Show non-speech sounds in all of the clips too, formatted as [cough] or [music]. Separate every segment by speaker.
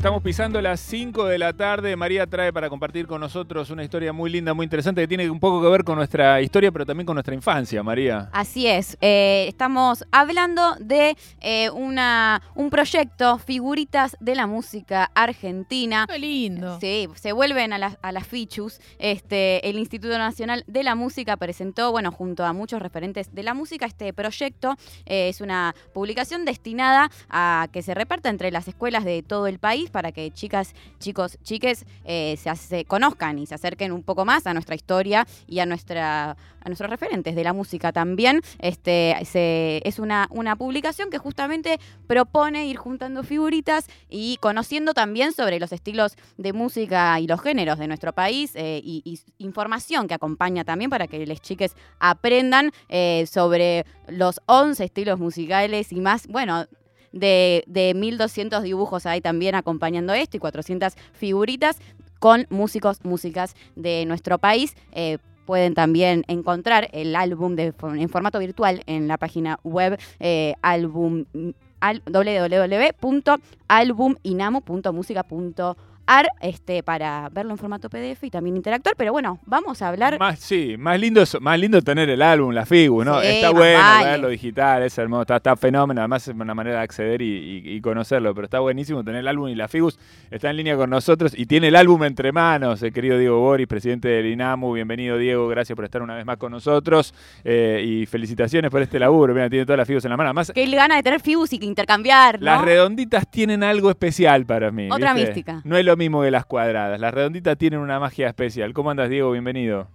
Speaker 1: Estamos pisando las 5 de la tarde. María trae para compartir con nosotros una historia muy linda, muy interesante, que tiene un poco que ver con nuestra historia, pero también con nuestra infancia, María.
Speaker 2: Así es. Eh, estamos hablando de eh, una, un proyecto, Figuritas de la Música Argentina.
Speaker 3: Qué lindo.
Speaker 2: Sí, se vuelven a, las- a las fichus. Este, el Instituto Nacional de la Música presentó, bueno, junto a muchos referentes de la música, este proyecto. Eh, es una publicación destinada a que se reparta entre las escuelas de todo el país para que chicas, chicos, chiques eh, se, conozcan y se acerquen un poco más a nuestra historia y a nuestros referentes de la música también. Este, es una, publicación que justamente propone ir juntando figuritas y conociendo también sobre los estilos de música y los géneros de nuestro país eh, y, y información que acompaña también para que les chiques aprendan eh, sobre los 11 estilos musicales y más, bueno, de, de 1200 dibujos hay también acompañando esto y 400 figuritas con músicos, músicas de nuestro país. Eh, pueden también encontrar el álbum de, en formato virtual en la página web eh, este, para verlo en formato PDF y también interactuar. Pero bueno, vamos a hablar
Speaker 1: Más, sí, más lindo, es- más lindo tener el álbum, la Figu, ¿no?
Speaker 2: Sí,
Speaker 1: está bueno
Speaker 2: vale.
Speaker 1: verlo digital, es hermoso, está, está fenómeno, además es una manera de acceder y, y- y conocerlo, pero está buenísimo tener el álbum y la Figus está en línea con nosotros y tiene el álbum entre manos, el querido Diego Boris, presidente del INAMU, bienvenido Diego, gracias por estar una vez más con nosotros eh, y felicitaciones por este laburo, mira, tiene todas las Figus en la mano, además
Speaker 2: que él gana de tener fibus y que intercambiar, ¿no?
Speaker 1: las redonditas tienen algo especial para mí.
Speaker 2: Otra
Speaker 1: ¿viste?
Speaker 2: mística.
Speaker 1: No es lo mismo que las cuadradas. Las redonditas tienen una magia especial. ¿Cómo andas, Diego? Bienvenido.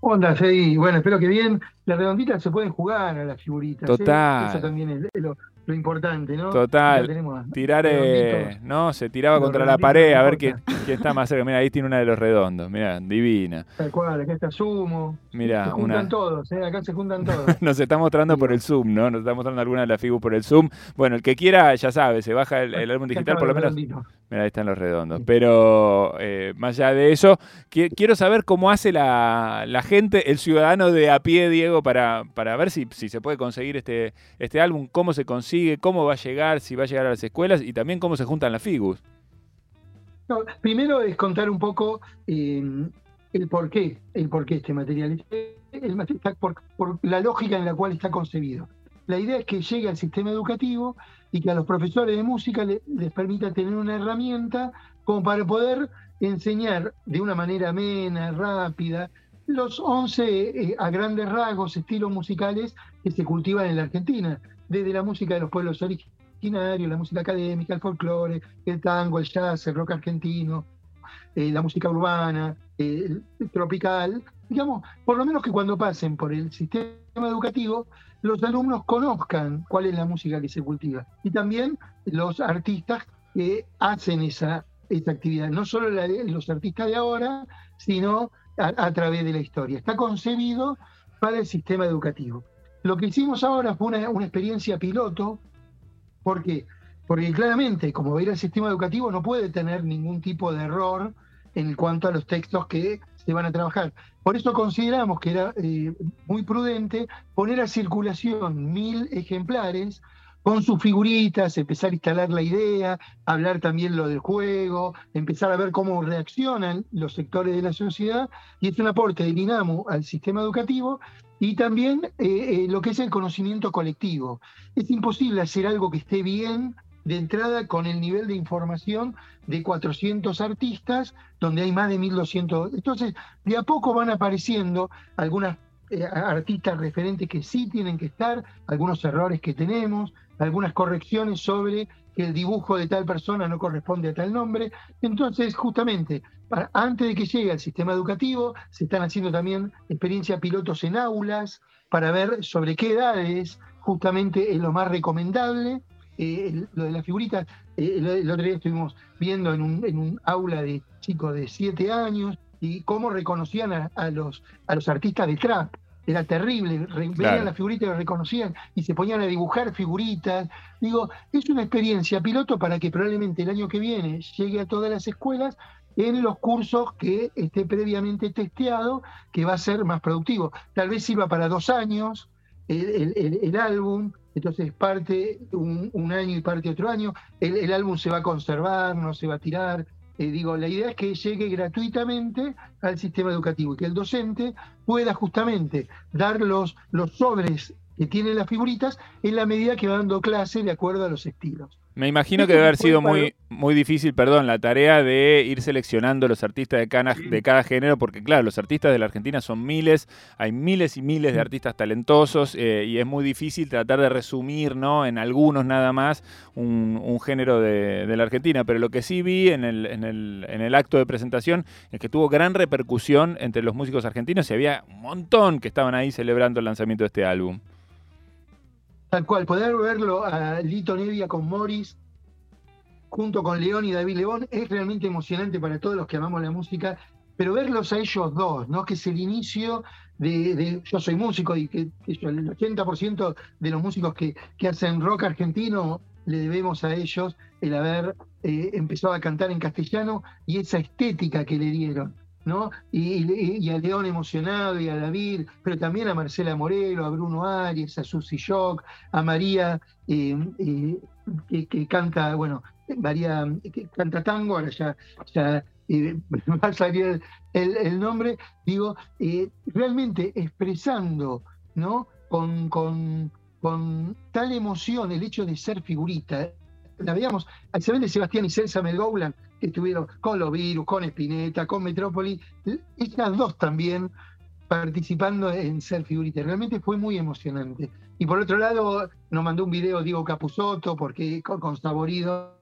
Speaker 4: Onda, sí, bueno, espero que bien. Las redonditas se pueden jugar a las figuritas. ¿eh?
Speaker 1: Total.
Speaker 4: Eso también es lo, lo importante, ¿no?
Speaker 1: Total.
Speaker 4: Tenemos
Speaker 1: Tirar, eh, no, se tiraba
Speaker 4: Los
Speaker 1: contra la pared a ver quién, quién está más cerca. Mira, ahí tiene una de los redondos. Mira, divina.
Speaker 4: Tal cual, acá está Sumo.
Speaker 1: Mira,
Speaker 4: se juntan
Speaker 1: una.
Speaker 4: todos, ¿eh? acá se juntan [laughs] todos.
Speaker 1: Nos está mostrando por el Zoom, ¿no? Nos está mostrando alguna de las figuras por el Zoom. Bueno, el que quiera, ya sabe, se baja el, el álbum digital, por lo menos. Mira, ahí están los redondos. Pero eh, más allá de eso, qui- quiero saber cómo hace la, la gente, el ciudadano de a pie, Diego, para, para ver si, si se puede conseguir este, este álbum, cómo se consigue, cómo va a llegar, si va a llegar a las escuelas y también cómo se juntan las figus.
Speaker 4: Primero es contar un poco eh, el por qué, el por qué este material. El material por, la lógica en la cual está concebido. La idea es que llegue al sistema educativo y que a los profesores de música le- les permita tener una herramienta como para poder enseñar de una manera amena, rápida, los 11 eh, a grandes rasgos estilos musicales que se cultivan en la Argentina, desde la música de los pueblos originarios, la música académica, el folclore, el tango, el jazz, el rock argentino, eh, la música urbana, eh, tropical, digamos, por lo menos que cuando pasen por el sistema educativo, los alumnos conozcan cuál es la música que se cultiva y también los artistas que hacen esa, esa actividad, no solo los artistas de ahora, sino a través de la historia. Está concebido para el sistema educativo. Lo que hicimos ahora fue una, experiencia piloto, ¿por qué? Porque claramente, como ir al sistema educativo, no puede tener ningún tipo de error en cuanto a los textos que se van a trabajar. Por eso consideramos que era eh, muy prudente poner a circulación mil ejemplares con sus figuritas, empezar a instalar la idea, hablar también lo del juego, empezar a ver cómo reaccionan los sectores de la sociedad, y es un aporte del INAMU al sistema educativo y también eh, eh, lo que es el conocimiento colectivo. Es imposible hacer algo que esté bien de entrada con el nivel de información de 400 artistas, donde hay más de 1200. Entonces, de a poco van apareciendo algunas eh, artistas referentes que sí tienen que estar, algunos errores que tenemos, algunas correcciones sobre que el dibujo de tal persona no corresponde a tal nombre. Entonces, justamente, antes de que llegue al sistema educativo, se están haciendo también experiencias pilotos en aulas para ver sobre qué edades justamente es lo más recomendable. Eh, lo de las figuritas, eh, el, el otro día estuvimos viendo en un, en un aula de chicos de 7 años y cómo reconocían a, a los, a los artistas de trap. Era terrible, veían
Speaker 1: Claro.
Speaker 4: las figuritas y las reconocían y se ponían a dibujar figuritas. Digo, es una experiencia piloto para que probablemente el año que viene llegue a todas las escuelas en los cursos que esté previamente testeado, que va a ser más productivo. Tal vez sirva para dos años, el, álbum, entonces parte un, año y parte otro año, el, álbum se va a conservar, no se va a tirar. Eh, digo, la idea es que llegue gratuitamente al sistema educativo y que el docente pueda justamente dar los, los sobres que tienen las figuritas en la medida que va dando clase de acuerdo a los estilos.
Speaker 1: Me imagino que debe haber [laughs] sido muy, muy difícil, perdón, la tarea de ir seleccionando los artistas de cada, de cada género, porque claro, los artistas de la Argentina son miles, hay miles y miles de artistas talentosos eh, y es muy difícil tratar de resumir, ¿no? En algunos nada más un, género de, la Argentina, pero lo que sí vi en el, en, el, en el acto de presentación es que tuvo gran repercusión entre los músicos argentinos y había un montón que estaban ahí celebrando el lanzamiento de este álbum.
Speaker 4: Tal cual, poder verlo a Lito Nevia con Morris, junto con León y David León, es realmente emocionante para todos los que amamos la música, pero verlos a ellos dos, ¿no? Que es el inicio de, yo soy músico y que, el 80% de los músicos que, hacen rock argentino le debemos a ellos el haber eh, empezado a cantar en castellano y esa estética que le dieron. ¿No? Y, a León emocionado y a David, pero también a Marcela Morelo, a Bruno Arias, a Susy Shock, a María eh, eh, que, canta, bueno, María que canta tango, ahora ya, ya eh, [laughs] va a salir el, nombre, digo, realmente expresando, ¿no? Con, con, con tal emoción el hecho de ser figurita, la veíamos, al de Sebastián y Celsa Melgoulan, que estuvieron con los virus, con Spinetta, con Metrópoli, estas dos también participando en ser figurita. Realmente fue muy emocionante. Y por otro lado, nos mandó un video Diego Capusotto, porque con, Saborido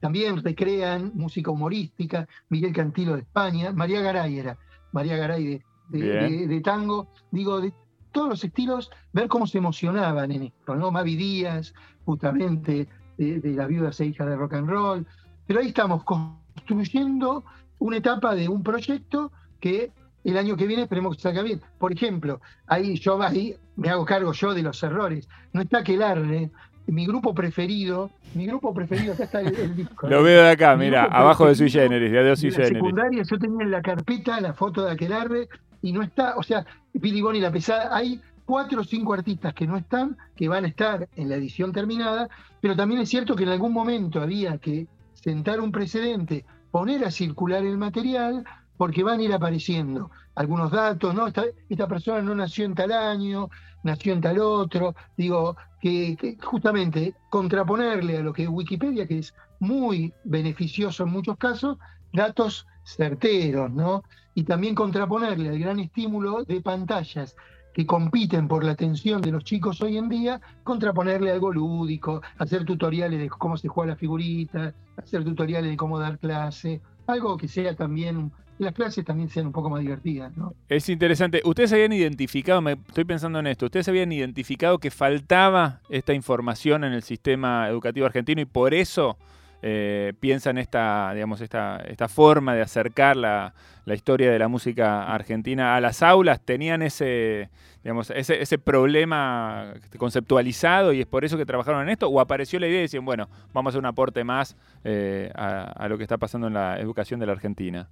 Speaker 4: también recrean música humorística, Miguel Cantilo de España, María Garay era, María Garay de, tango, digo, de todos los estilos, ver cómo se emocionaban en esto, ¿no? Mavi Díaz, justamente, de, de la viuda se hija de rock and roll, pero ahí estamos construyendo una etapa de un proyecto que el año que viene esperemos que salga bien. Por ejemplo, ahí yo ahí me hago cargo yo de los errores. No está Aquelarre, mi grupo preferido, mi grupo preferido, acá está el, disco.
Speaker 1: Lo veo de acá, mira, abajo de Sui Generis, de Sui Generis.
Speaker 4: secundaria yo tenía en la carpeta la foto de Aquelarre y no está, o sea, Billy Bonnie la pesada, hay cuatro o cinco artistas que no están, que van a estar en la edición terminada, pero también es cierto que en algún momento había que sentar un precedente, poner a circular el material, porque van a ir apareciendo algunos datos, ¿no? Esta, persona no nació en tal año, nació en tal otro, digo, que, justamente contraponerle a lo que es Wikipedia, que es muy beneficioso en muchos casos, datos certeros, ¿no? Y también contraponerle al gran estímulo de pantallas que compiten por la atención de los chicos hoy en día, contraponerle algo lúdico, hacer tutoriales de cómo se juega la figurita, hacer tutoriales de cómo dar clase, algo que sea también las clases también sean un poco más divertidas.
Speaker 1: Es interesante. Ustedes habían identificado, me estoy pensando en esto, ustedes habían identificado que faltaba esta información en el sistema educativo argentino y por eso eh, piensan esta, digamos, esta, esta forma de acercar la, historia de la música argentina a las aulas, tenían ese, digamos, ese, ese, problema conceptualizado y es por eso que trabajaron en esto, o apareció la idea y decían, bueno, vamos a hacer un aporte más eh, a, lo que está pasando en la educación de la Argentina.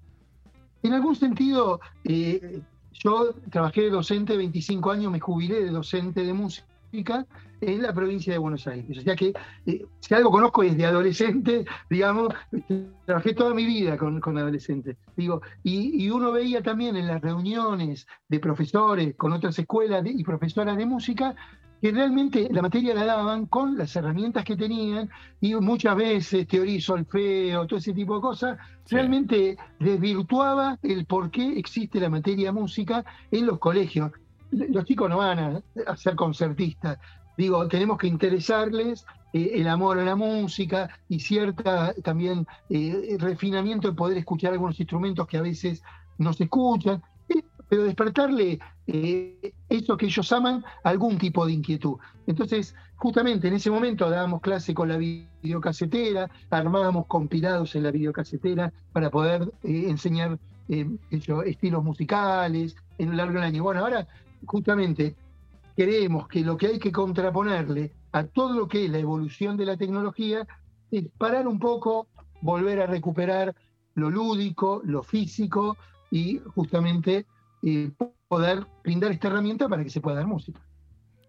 Speaker 4: En algún sentido, eh, yo trabajé de docente 25 años, me jubilé de docente de música en la provincia de Buenos Aires. O sea que eh, si algo conozco desde adolescente, [laughs] digamos, trabajé toda mi vida con, adolescentes. Digo, y, uno veía también en las reuniones de profesores con otras escuelas y profesoras de música que realmente la materia la daban con las herramientas que tenían y muchas veces teoría solfeo, todo ese tipo de cosas, realmente desvirtuaba el por qué existe la materia música en los colegios los chicos no van a, ser concertistas. Digo, tenemos que interesarles eh, el amor a la música y cierta también eh, refinamiento de poder escuchar algunos instrumentos que a veces no se escuchan, eh, pero despertarle eso que ellos aman, algún tipo de inquietud. Entonces, justamente en ese momento dábamos clase con la videocasetera, armábamos compilados en la videocasetera para poder enseñar estilos musicales en lo largo del año. Bueno, ahora justamente creemos que lo que hay que contraponerle a todo lo que es la evolución de la tecnología es parar un poco, volver a recuperar lo lúdico, lo físico y justamente eh, poder brindar esta herramienta para que se pueda dar música.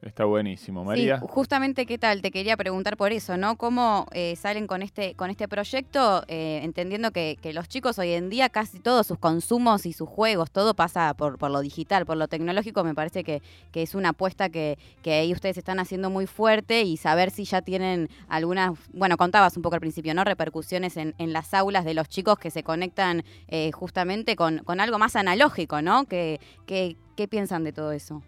Speaker 1: Está buenísimo, María.
Speaker 2: Sí, justamente qué tal, te quería preguntar por eso, ¿no? ¿Cómo eh, salen con este, con este proyecto, eh, entendiendo que, que, los chicos hoy en día casi todos sus consumos y sus juegos, todo pasa por, por lo digital, por lo tecnológico, me parece que, que es una apuesta que, que, ahí ustedes están haciendo muy fuerte y saber si ya tienen algunas, bueno, contabas un poco al principio, ¿no? Repercusiones en, en las aulas de los chicos que se conectan eh, justamente con, con, algo más analógico, ¿no? ¿Qué, qué, qué piensan de todo eso?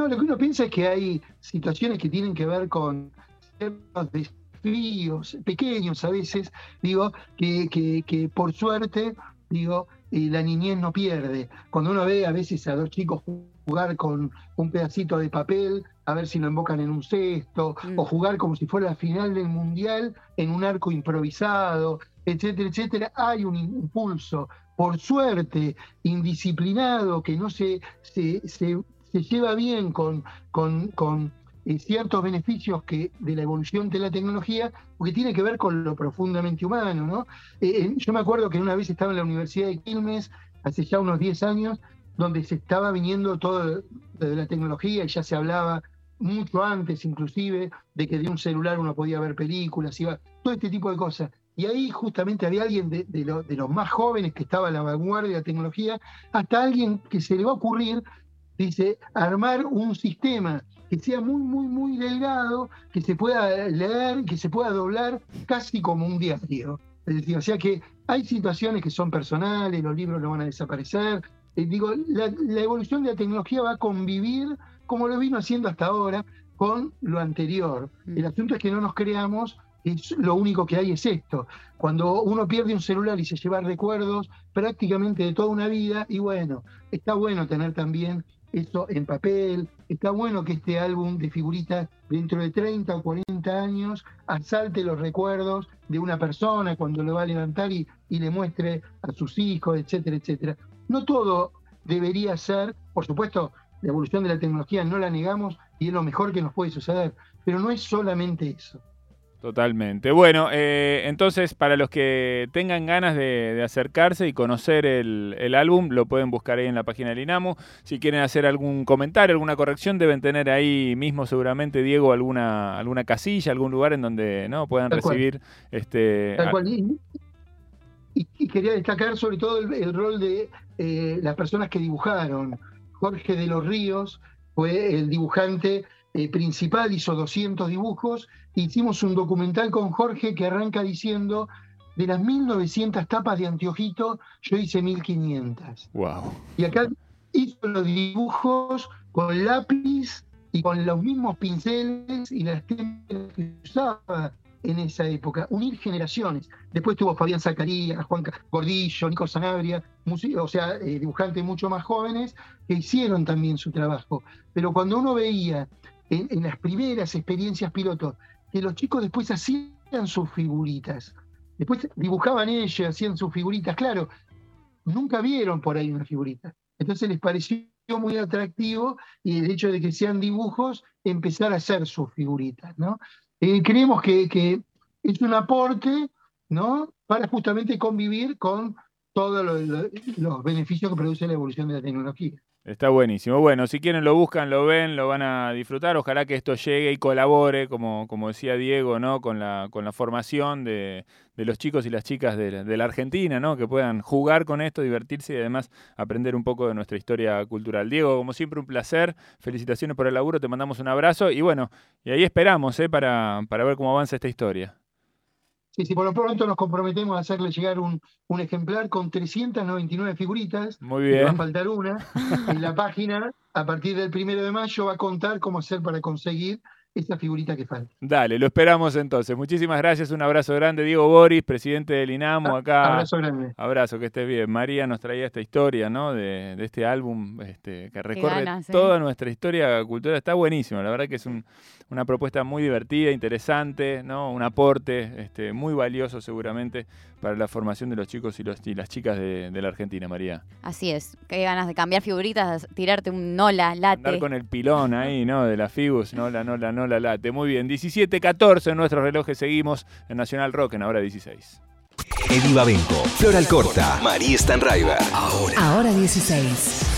Speaker 4: No, lo que uno piensa es que hay situaciones que tienen que ver con ciertos desafíos pequeños a veces, digo, que, que, que por suerte, digo, eh, la niñez no pierde. Cuando uno ve a veces a dos chicos jugar con un pedacito de papel, a ver si lo invocan en un cesto, mm. o jugar como si fuera la final del mundial en un arco improvisado, etcétera, etcétera, hay un impulso, por suerte, indisciplinado, que no se, se, se se lleva bien con, con, con eh, ciertos beneficios que de la evolución de la tecnología, porque tiene que ver con lo profundamente humano, ¿no? Eh, eh, yo me acuerdo que una vez estaba en la Universidad de Quilmes, hace ya unos 10 años, donde se estaba viniendo todo de la tecnología y ya se hablaba mucho antes inclusive de que de un celular uno podía ver películas, iba, todo este tipo de cosas. Y ahí justamente había alguien de, de, lo, de los más jóvenes que estaba a la vanguardia de la tecnología, hasta alguien que se le va a ocurrir dice, armar un sistema que sea muy, muy, muy delgado, que se pueda leer, que se pueda doblar casi como un diario. Es decir, o sea que hay situaciones que son personales, los libros no van a desaparecer. Eh, digo, la, la, evolución de la tecnología va a convivir, como lo vino haciendo hasta ahora, con lo anterior. Mm. El asunto es que no nos creamos es lo único que hay es esto. Cuando uno pierde un celular y se lleva recuerdos prácticamente de toda una vida, y bueno, está bueno tener también eso en papel. Está bueno que este álbum de figuritas dentro de 30 o 40 años asalte los recuerdos de una persona cuando lo va a levantar y, y le muestre a sus hijos, etcétera, etcétera. No todo debería ser, por supuesto, la evolución de la tecnología no la negamos y es lo mejor que nos puede suceder, pero no es solamente eso.
Speaker 1: Totalmente. Bueno, eh, entonces para los que tengan ganas de, de acercarse y conocer el, el, álbum, lo pueden buscar ahí en la página del INAMU. Si quieren hacer algún comentario, alguna corrección, deben tener ahí mismo seguramente, Diego, alguna, alguna casilla, algún lugar en donde no puedan Tal recibir...
Speaker 4: Cual.
Speaker 1: este
Speaker 4: Tal cual. Y, y, quería destacar sobre todo el, el rol de eh, las personas que dibujaron. Jorge de los Ríos fue el dibujante eh, principal, hizo 200 dibujos. Hicimos un documental con Jorge que arranca diciendo, de las 1900 tapas de Antiojito, yo hice 1500.
Speaker 1: Wow.
Speaker 4: Y acá hizo los dibujos con lápiz y con los mismos pinceles y las técnicas que usaba en esa época, unir generaciones. Después tuvo Fabián Zacarías, Juan Gordillo, Nico Sanabria, o sea, eh, dibujantes mucho más jóvenes que hicieron también su trabajo. Pero cuando uno veía en, las primeras experiencias pilotos, que los chicos después hacían sus figuritas. Después dibujaban ellos, hacían sus figuritas. Claro, nunca vieron por ahí una figurita. Entonces les pareció muy atractivo y el hecho de que sean dibujos, empezar a hacer sus figuritas. ¿no? Eh, creemos que, es un aporte ¿no? para justamente convivir con todos los beneficios que produce la evolución de la tecnología.
Speaker 1: Está buenísimo. Bueno, si quieren lo buscan, lo ven, lo van a disfrutar. Ojalá que esto llegue y colabore, como, como decía Diego, ¿no? Con la, con la formación de, de los chicos y las chicas de, de, la Argentina, ¿no? Que puedan jugar con esto, divertirse y además aprender un poco de nuestra historia cultural. Diego, como siempre, un placer. Felicitaciones por el laburo, te mandamos un abrazo y bueno, y ahí esperamos, ¿eh? Para, para ver cómo avanza esta historia.
Speaker 4: Sí, sí, por lo pronto nos comprometemos a hacerle llegar un, un ejemplar con 399 figuritas.
Speaker 1: Muy bien.
Speaker 4: Va a faltar una. [laughs] en la página, a partir del primero de mayo, va a contar cómo hacer para conseguir esa figurita que falta.
Speaker 1: Dale, lo esperamos entonces. Muchísimas gracias, un abrazo grande. Diego Boris, presidente del INAMO acá.
Speaker 4: Abrazo grande.
Speaker 1: Abrazo, que estés bien. María nos traía esta historia, ¿no? De, de este álbum este, que recorre ganas, ¿eh? toda nuestra historia cultural. Está buenísimo, la verdad que es un, una propuesta muy divertida, interesante, ¿no? Un aporte este, muy valioso seguramente para la formación de los chicos y, los, y las chicas de, de, la Argentina, María.
Speaker 2: Así es, qué ganas de cambiar figuritas, tirarte un nola, late.
Speaker 1: Andar con el pilón ahí, [laughs] ¿no? De la Figus, nola, nola, nola, late. Muy bien, 17-14 en nuestros relojes seguimos en Nacional Rock en ahora 16.
Speaker 3: Eddie Babenco, Flor Alcorta, María Stanraiver.
Speaker 5: Ahora. Ahora 16.